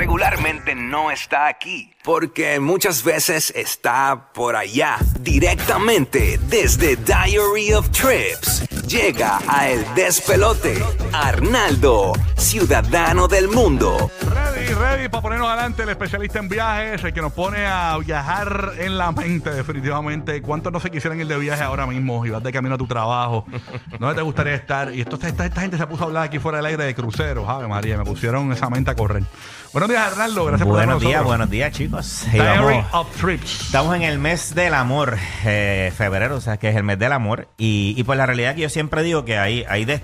regularmente no está aquí, porque muchas veces está por allá, directamente desde Diary of Trips. Llega a El Despelote, Arnaldo, ciudadano del mundo. Ready, para ponernos adelante el especialista en viajes, el que nos pone a viajar en la mente definitivamente. ¿Cuántos no se quisieran ir de viaje ahora mismo y vas de camino a tu trabajo? ¿Dónde te gustaría estar? Y esto, esta, esta gente se puso a hablar aquí fuera del aire de cruceros, Ave María, me pusieron esa mente a correr. Buenos días, Arnaldo, gracias por estar Buenos días, buenos días, chicos. Y Diary vamos- of Trips. estamos en el mes del amor, eh, febrero, o sea, que es el mes del amor. Y, y pues la realidad es que yo siempre digo que hay, hay, des-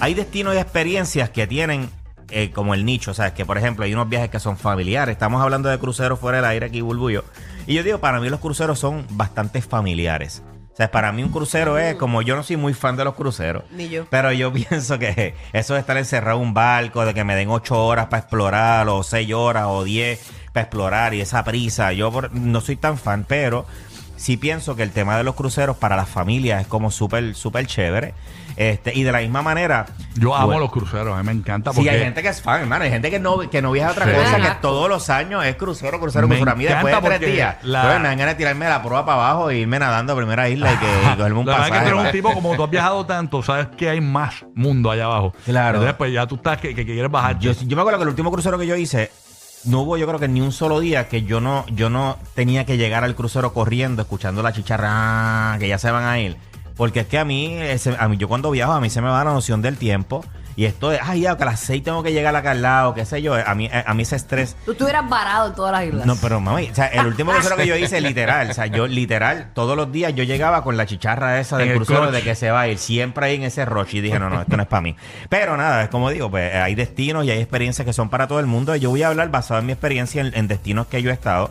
hay destinos y experiencias que tienen eh, como el nicho. O sea, que por ejemplo hay unos viajes que son familiares. Estamos hablando de cruceros fuera del aire aquí, Bulbullo. Y yo digo, para mí los cruceros son bastante familiares. O sea, para mí un crucero es como yo no soy muy fan de los cruceros. Ni yo. Pero yo pienso que eso de estar encerrado en un barco, de que me den ocho horas para explorar, o seis horas, o diez para explorar, y esa prisa, yo por- no soy tan fan, pero sí pienso que el tema de los cruceros para las familias es como súper, súper chévere. Este, y de la misma manera. Yo amo bueno, los cruceros, a mí me encanta Sí, porque hay gente que es fan, hermano. Hay gente que no, que no viaja a otra Sí. cosa, que todos los años es crucero, crucero, Me crucero. A mí después de tres días, la- pues, me dan ganas de tirarme la prueba para abajo e irme nadando a primera isla y, que, y cogerme un la verdad pasaje. que tú eres un tipo como tú has viajado tanto, sabes que hay más mundo allá abajo. Claro. Entonces, pues ya tú estás que, que quieres bajar. Yo, yo me acuerdo que el último crucero que yo hice, no hubo yo creo que ni un solo día que yo no, yo no tenía que llegar al crucero corriendo, escuchando la chicharra, que ya se van a ir. Porque es que a mí, a mí, yo cuando viajo, a mí se me va la noción del tiempo. Y esto de, ay, ya, que a las seis tengo que llegar acá al lado, qué sé yo. A mí, a mí ese estrés. Tú estuvieras varado en todas las islas. No, pero mami, o sea, el último crucero que yo hice, literal, o sea, yo literal, todos los días yo llegaba con la chicharra esa del crucero clutch. de que se va a ir, siempre ahí en ese roche y dije, no, no, esto no es para mí. Pero nada, es como digo, pues hay destinos y hay experiencias que son para todo el mundo y yo voy a hablar basado en mi experiencia en, en destinos que yo he estado,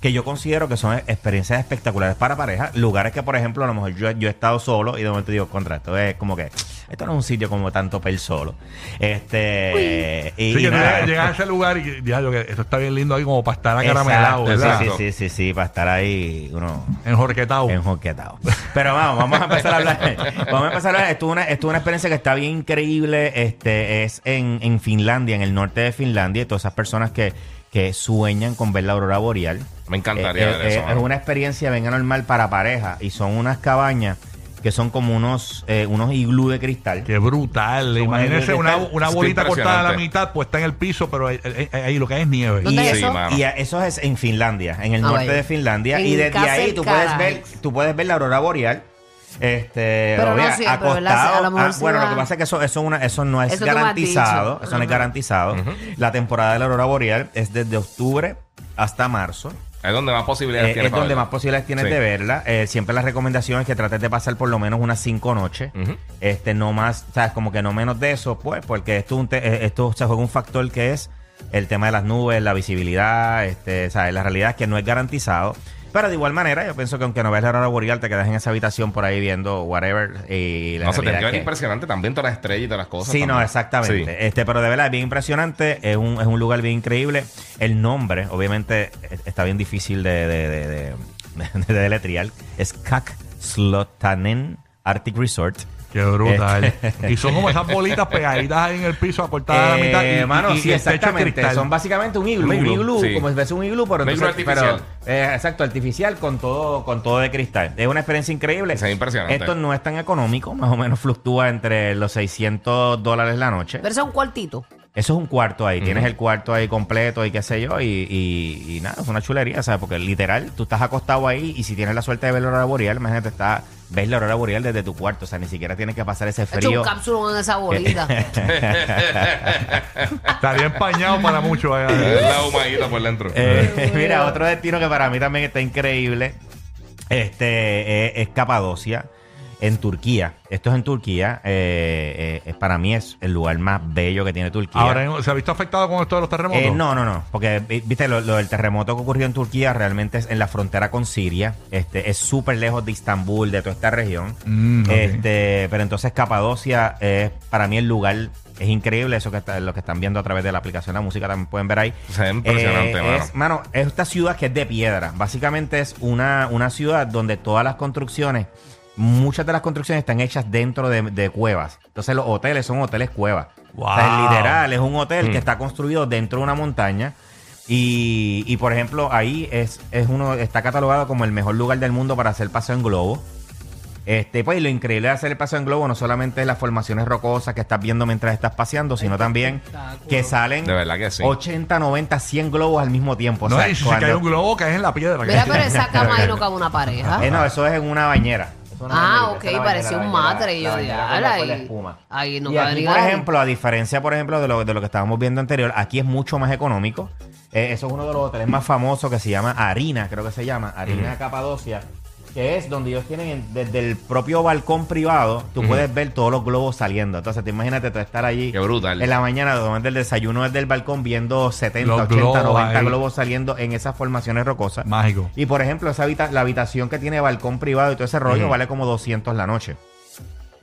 que yo considero que son experiencias espectaculares para parejas, lugares que, por ejemplo, a lo mejor yo, yo he estado solo y de momento digo, contra esto es como que, esto no es un sitio como tanto per solo. Este, y, Sí, y que tú nada. llegas, llegas a ese lugar y ya, yo que esto está bien lindo ahí como para estar acaramelado, ¿verdad? sí, sí, sí, sí, sí, para estar ahí uno Enjorquetado. enjoquetado. Pero vamos, vamos a empezar a hablar. Vamos a empezar a hablar. Esto es una, esto es una experiencia que está bien increíble. Este es en, en Finlandia, en el norte de Finlandia, y todas esas personas que, que sueñan con ver la aurora boreal. Me encantaría Eh, ver eh, eso, Es mano. una experiencia bien anormal para pareja y son unas cabañas que son como unos, eh, unos iglú de cristal. Qué brutal. Imagínense Está- una, una bolita cortada a la mitad puesta en el piso, pero ahí, ahí- ahí lo que hay es nieve. ¿Dónde Y, es eso? y eso es en Finlandia, en el Ah, norte de Finlandia. En y desde ahí tú puedes ver, tú puedes ver la aurora boreal. Este, Pero no obvia- siempre, ¿verdad? acostado. A lo mejor Ah, bueno, lo que pasa es que eso, eso, una- eso no es Eso garantizado. Eso no es garantizado. La temporada de la aurora boreal es desde octubre hasta marzo. Es donde más posibilidades Eh, tienes es donde más posibilidades tienes Sí. de verla. Eh, siempre la recomendación es que trates de pasar por lo menos unas cinco noches. Este, no más, sabes, como que no menos de eso, pues, porque esto, es un te- eh, esto se juega un factor que es el tema de las nubes, la visibilidad, este, sabes, la realidad es que no es garantizado. Pero de igual manera, yo pienso que aunque no veas la aurora boreal, te quedas en esa habitación por ahí viendo whatever. Y la No, se te queda que- impresionante también todas las estrellas y todas las cosas. Sí, no, exactamente. Sí. Este, pero de verdad es bien impresionante. Es un, es un lugar bien increíble. El nombre, obviamente, eh, está bien difícil de, de, de, de, de deletrear. Es Kak Slotanen Arctic Resort. Qué brutal. Este- y son como esas bolitas pegaditas ahí en el piso, acortadas a la mitad. Eh, Y, mano, y- y sí, el techo es exactamente. cristal. Son básicamente un iglú. Un Un iglú, iglú, sí. como si fuese un iglú, pero Un iglú entonces- artificial. pero, eh, exacto, artificial con todo, con todo de cristal. Es una experiencia increíble. Sí, impresionante. Esto no es tan económico, más o menos fluctúa entre los 600 dólares la noche. Pero eso es un cuartito. Eso es un cuarto ahí. Tienes el cuarto ahí completo y qué sé yo. Y, y, y nada, es una chulería, ¿sabes? Porque literal, tú estás acostado ahí y si tienes la suerte de ver la aurora boreal, imagínate, está, ves la aurora boreal desde tu cuarto. O sea, ni siquiera tienes que pasar ese He hecho frío. un cápsulo en esa bolita. Estaría empañado para mucho. eh. Es la humadita por dentro. Eh, mira, otro destino que para mí también está increíble. Este eh, es Capadocia, en Turquía. Esto es en Turquía. eh, eh, es- para mí es el lugar más bello que tiene Turquía. Ahora, ¿se ha visto afectado con esto de los terremotos? Eh, no, no, no, porque vi- viste lo, lo del terremoto que ocurrió en Turquía realmente es en la frontera con Siria, este es súper lejos de Istambul, de toda esta región, Mm, este, pero entonces Capadocia es para mí el lugar es increíble eso que está- lo que están viendo a través de la aplicación de la música también pueden ver ahí. Se ve impresionante, Eh, mano. es, mano, esta ciudad que es de piedra, básicamente es una, una ciudad donde todas las construcciones Muchas de las construcciones están hechas dentro de, de cuevas. Entonces los hoteles son hoteles cuevas. O sea, literal, es un hotel Mm. que está construido dentro de una montaña. Y, y, por ejemplo, ahí es, es uno, está catalogado como el mejor lugar del mundo para hacer paseo en globo. Este, pues y lo increíble de hacer el paseo en globo no solamente es las formaciones rocosas que estás viendo mientras estás paseando, sino también que salen De verdad que sí. 80, 90, 100 globos al mismo tiempo. O No, sea, y si se cae un globo, caes en la piedra. Mira, pero esa cama ahí no cabe una pareja. Eh, no, eso es en una bañera. Ah, ok, parecía un matre, y yo ahí- no y aquí, por ejemplo, a diferencia, por ejemplo, de lo, de lo que estábamos viendo anterior, aquí es mucho más económico. Eh, eso es uno de los hoteles más famosos que se llama Harina, creo que se llama, Harina Capadocia, que es donde ellos tienen en- desde el propio balcón privado, tú puedes ver todos los globos saliendo. Entonces, te imagínate tú estar allí Qué brutal. en la mañana, tomando el desayuno desde el balcón, viendo 70, Los 80, globos 90 ahí. globos saliendo en esas formaciones rocosas. Mágico. Y por ejemplo, esa habita- la habitación que tiene balcón privado y todo ese rollo vale como 200 la noche.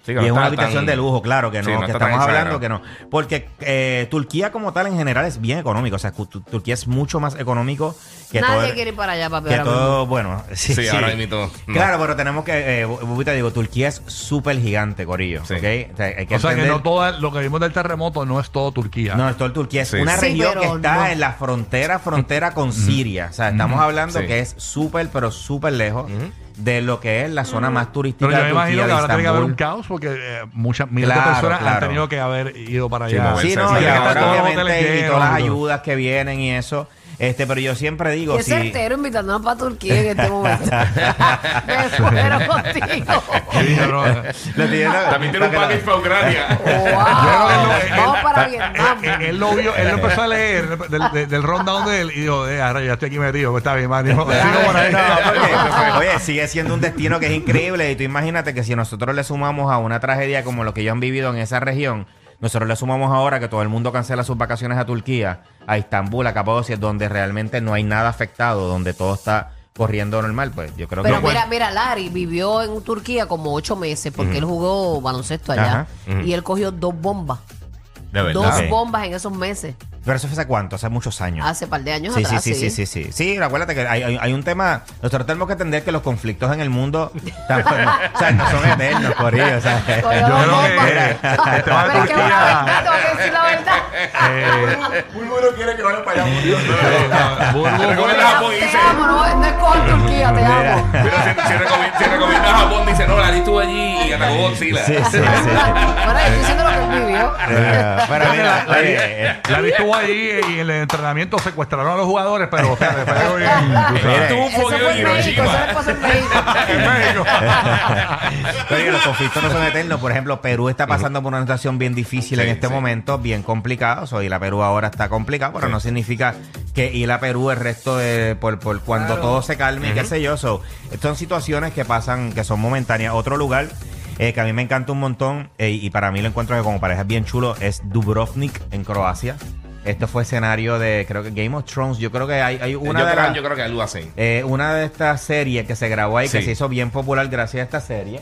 Sí, Y no es una habitación tan- de lujo, claro, que no, Sí, no que estamos hablando que no. Porque eh, Turquía como tal en general es bien económico. O sea, Turquía es mucho más económico que Nadie todo. quiere ir para allá, papi. que ahora mismo. todo, bueno, sí, Sí, sí. ahora mismo no. Claro, pero tenemos que, eh, te digo, Turquía es súper gigante, Corillo. Sí. ¿ok? O sea, hay que O sea que entender- no todo lo que vimos del terremoto no es todo Turquía. no, es Turquía. Es Sí. una Sí, región que está no. en la frontera, frontera con Siria. O sea, estamos hablando Sí. que es súper, pero súper lejos de lo que es la zona más turística Pero yo de me imagino Turquía, que de ahora tiene que haber un Estambul. caos porque eh, muchas miles Claro, de personas han claro. tenido que haber ido para Sí, allá. moverse. Sí, no, Sí, y que ahora obviamente hoteles y todas las ayudas que vienen y eso. Este, pero yo siempre digo, Qué si... certero invitándonos para Turquía en este momento. Me contigo. Sí, no, no. Lo tiene- También tiene un para que package para Ucrania. Vamos para Eh, Vietnam. eh, él lo vio, él lo empezó a leer del, del, del rundown de él y dijo, eh, ahora ya estoy aquí metido, pues está bien, man. Dijo, sigo por ahí. No, porque, oye, sigue siendo un destino que es increíble y tú imagínate que si nosotros le sumamos a una tragedia como lo que ellos han vivido en esa región, nosotros le sumamos ahora que todo el mundo cancela sus vacaciones a Turquía, a Estambul, a Capadocia, donde realmente no hay nada afectado, donde todo está corriendo normal, pues yo creo Pero que... mira, mira, Larry vivió en Turquía como ocho meses porque él jugó baloncesto allá Ajá, y él cogió dos bombas. De verdad. Dos bombas en esos meses. Pero eso fue hace cuánto, hace muchos años. Hace par de años Sí, sí, atrás. sí, sí, sí, sí. Sí, acuérdate que hay, hay- hay un tema. Nosotros tenemos que entender que los conflictos en el mundo tampoco- o sea, no son eternos, por ello. O sea, Yo dos creo que bombas. era- el tema de Pero es que Turquía- bueno, tengo que decir la verdad. Eh, Bulburo quiere que vaya para allá. eh, te amo, no, no es con Turquía, te amo. Mira, si, si, recomi- si recomiendas a Japón, dice, no, Larry estuvo allí y atacó Godzilla. Sí, sí, sí. Bueno, estoy diciendo lo que él vivió. Eh, Pero mira, eh, Larry estuvo allí y en el entrenamiento secuestraron a los jugadores, pero o sea, le pegó bien. tú sabes. Mira, Tuvo un fogueo en México, Hiroshima. en. Pero los conflictos no son eternos. Por ejemplo, Perú está pasando por una situación bien difícil en este momento, bien complicado. Ir a Perú ahora está complicado, pero no significa que ir a Perú el resto de por, por cuando todo se calme, y qué sé yo. So, son situaciones que pasan, que son momentáneas. Otro lugar eh, que a mí me encanta un montón eh, y para mí lo encuentro que como pareja es bien chulo es Dubrovnik en Croacia. Esto fue escenario de, creo que Game of Thrones. Yo creo que hay, hay una yo, de creo, yo creo que algo así. eh, una de estas series que se grabó ahí, que se hizo bien popular gracias a esta serie,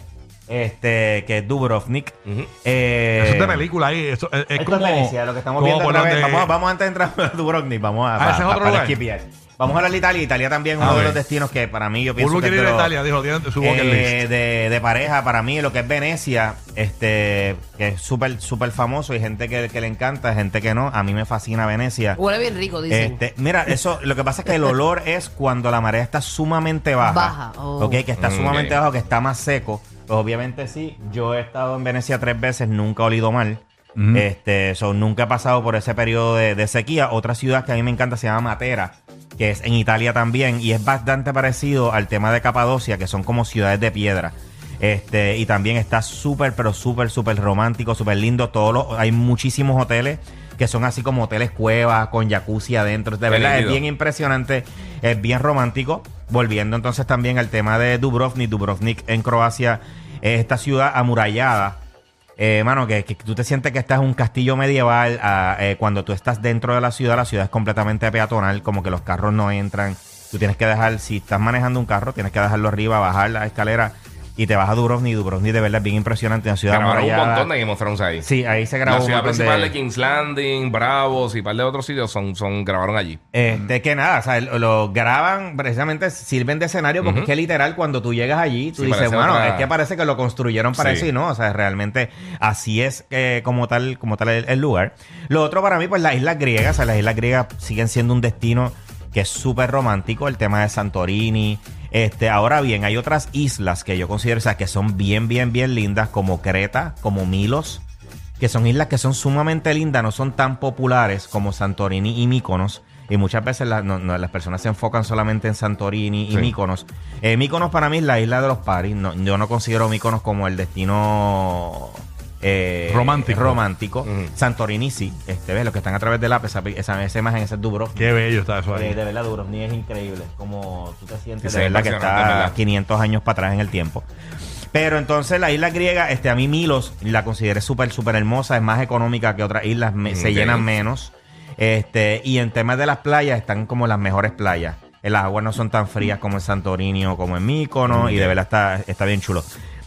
este, que es Dubrovnik. Ujú. Eh, Eso es de película ahí. Eso es, es esto como. es Venecia, lo que estamos como viendo por otra vez. donde- Vamos, vamos antes de entrar a Dubrovnik, vamos a, Ah, ese es pa- otro para lugar. esquipear. Vamos a hablar de Italia. Italia también es A uno de ver. los destinos que para mí yo pienso que es ir de a los- Italia, dijo, tiene su bucket eh, list. de, de pareja, para mí lo que es Venecia, este, que es súper, súper famoso. Hay gente que, que le encanta, gente que no. A mí me fascina Venecia. Huele bien rico, dicen. Este, mira, eso, lo que pasa es que el olor es cuando la marea está sumamente baja. Baja, oh. Ok, que está Mm, sumamente ok. bajo, que está más seco. Pues obviamente sí. Yo he estado en Venecia tres veces, nunca he olido mal. Este, so, nunca he pasado por ese periodo de, de sequía. Otra ciudad que a mí me encanta se llama Matera, que es en Italia también, y es bastante parecido al tema de Capadocia, que son como ciudades de piedra. Este, y también está súper, pero súper, súper romántico, súper lindo. Todos los, hay muchísimos hoteles que son así como hoteles cuevas con jacuzzi adentro. De Qué verdad, es bien impresionante, es bien romántico. Volviendo entonces también al tema de Dubrovnik. Dubrovnik en Croacia es esta ciudad amurallada. Eh, mano, que, que tú te sientes que estás en un castillo medieval. ah, eh, cuando tú estás dentro de la ciudad, la ciudad es completamente peatonal, como que los carros no entran. Tú tienes que dejar, si estás manejando un carro, tienes que dejarlo arriba, bajar la escalera y te vas a Dubrovnik. Dubrovnik de verdad es bien impresionante, una ciudad Grabaron un montón de Game of Thrones ahí. Sí, ahí se grabó La un ciudad principal de... de... King's Landing, Bravos y un par de otros sitios son, son grabaron allí. Este, que nada, o sea, lo, graban, precisamente sirven de escenario porque es que literal cuando tú llegas allí, tú Sí, dices, bueno, otra- es que parece que lo construyeron para Sí. eso y no, o sea, realmente así es eh, como tal, como tal el, el lugar. Lo otro para mí, pues las islas griegas, o sea, las islas griegas siguen siendo un destino que es súper romántico, el tema de Santorini. Este, ahora bien, hay otras islas que yo considero, o sea, que son bien, bien, bien lindas, como Creta, como Milos, que son islas que son sumamente lindas, no son tan populares como Santorini y Míconos. Y muchas veces la- no- no, las personas se enfocan solamente en Santorini y Sí. Míconos. Eh, Míconos para mí es la isla de los paris. No, yo no considero Míconos como el destino eh, Romántico. romántico. Santorini sí. Este, ¿ves? Los que están a través del app, esa, esa, esa imagen, ese es Dubrovnik. Qué bello está eso Eh, ahí. de verdad, Dubrovnik es increíble. Como tú te sientes, Sí, de verdad que está ¿verdad? 500 años para atrás en el tiempo. Pero entonces la isla griega, este, a mí Milos la consideré súper, súper hermosa. Es más económica que otras islas. me- Se llenan menos. Este, y en temas de las playas, están como las mejores playas. Las aguas no son tan frías como en Santorini o como en Mícono. Y de verdad está, está bien chulo.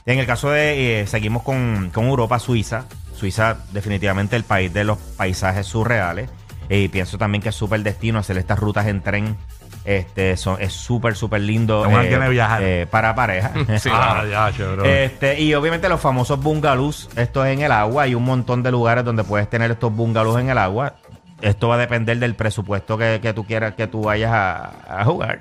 En el caso de, eh, seguimos con, con Europa, Suiza. Suiza definitivamente el país de los paisajes surreales. Y pienso también que es súper destino hacer estas rutas en tren. Este, son, es súper, súper lindo. De viajar. eh, para pareja. Sí, ah, ya, chévere. Este, y obviamente los famosos bungalows, esto es en el agua, hay un montón de lugares donde puedes tener estos bungalows en el agua. Esto va a depender del presupuesto que, que tú quieras que tú vayas a, a jugar.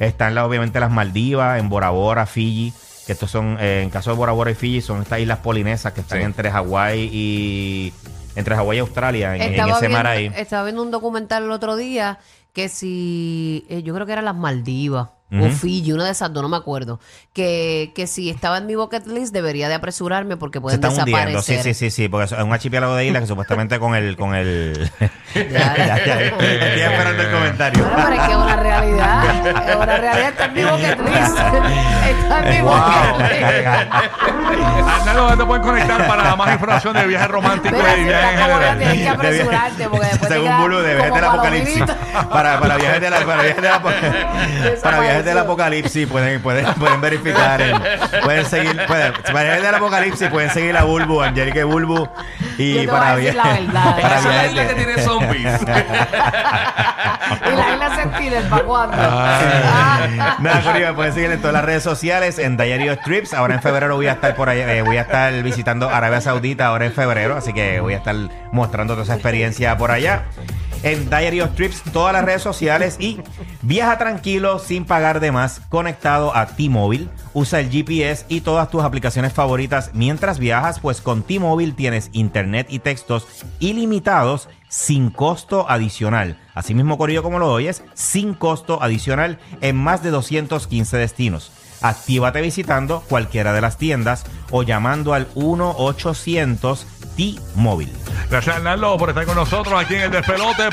Están la- obviamente las Maldivas, en Bora Bora, Fiji, que estos son, eh, en caso de Bora Bora y Fiji, son estas islas polinesas que están Sí. entre Hawái y entre Hawái y Australia, en, en Estaba ese mar viendo, ahí. estaba viendo un documental el otro día que si, eh, yo creo que era las Maldivas. O Fiji, una de esas dos, no me acuerdo, que, que si estaba en mi bucket list debería de apresurarme porque Se pueden están hundiendo, sí, desaparecer. sí, sí, sí, porque es un archipiélago de islas que supuestamente con el, con el, Ya, Ya, ya, estoy esperando el comentario. Bueno, pero es que es una realidad, es una realidad, está en mi bucket list, está en mi bucket list. Arnaldo, ¿dónde te pueden conectar para más información de viajes románticos Mira, y si viajes en estás como yo, general? tienes que apresurarte porque después te Según quedas Bulu, de viajes del apocalipsis. Para, para viajes de la, para viajes de la- para viajes del apocalipsis pueden, pueden, pueden verificar. en- pueden seguir. Pueden, para viajes del apocalipsis pueden seguir a Bulbu, Angelique Bulbu. Y Yo te voy para a decir la verdad, para Esa es la isla que tiene zombies. Y la isla Sentinel, ¿para cuándo? Ah. Nada, Corillo, me pueden seguir en todas las redes sociales, en Diary of Trips. Ahora en febrero voy a estar por allá, eh, voy a estar visitando Arabia Saudita ahora en febrero, así que voy a estar mostrando toda esa experiencia por allá. En Diary of Trips, todas las redes sociales y viaja tranquilo sin pagar de más, conectado a T-Mobile. Usa el GPS y todas tus aplicaciones favoritas mientras viajas, pues con T-Mobile tienes internet y textos ilimitados sin costo adicional. Asimismo, Corillo, como lo oyes, sin costo adicional en más de 215 destinos. Actívate visitando cualquiera de las tiendas o llamando al 1-800 T-Mobile. Gracias, Arnaldo, por estar con nosotros aquí en el Despelote.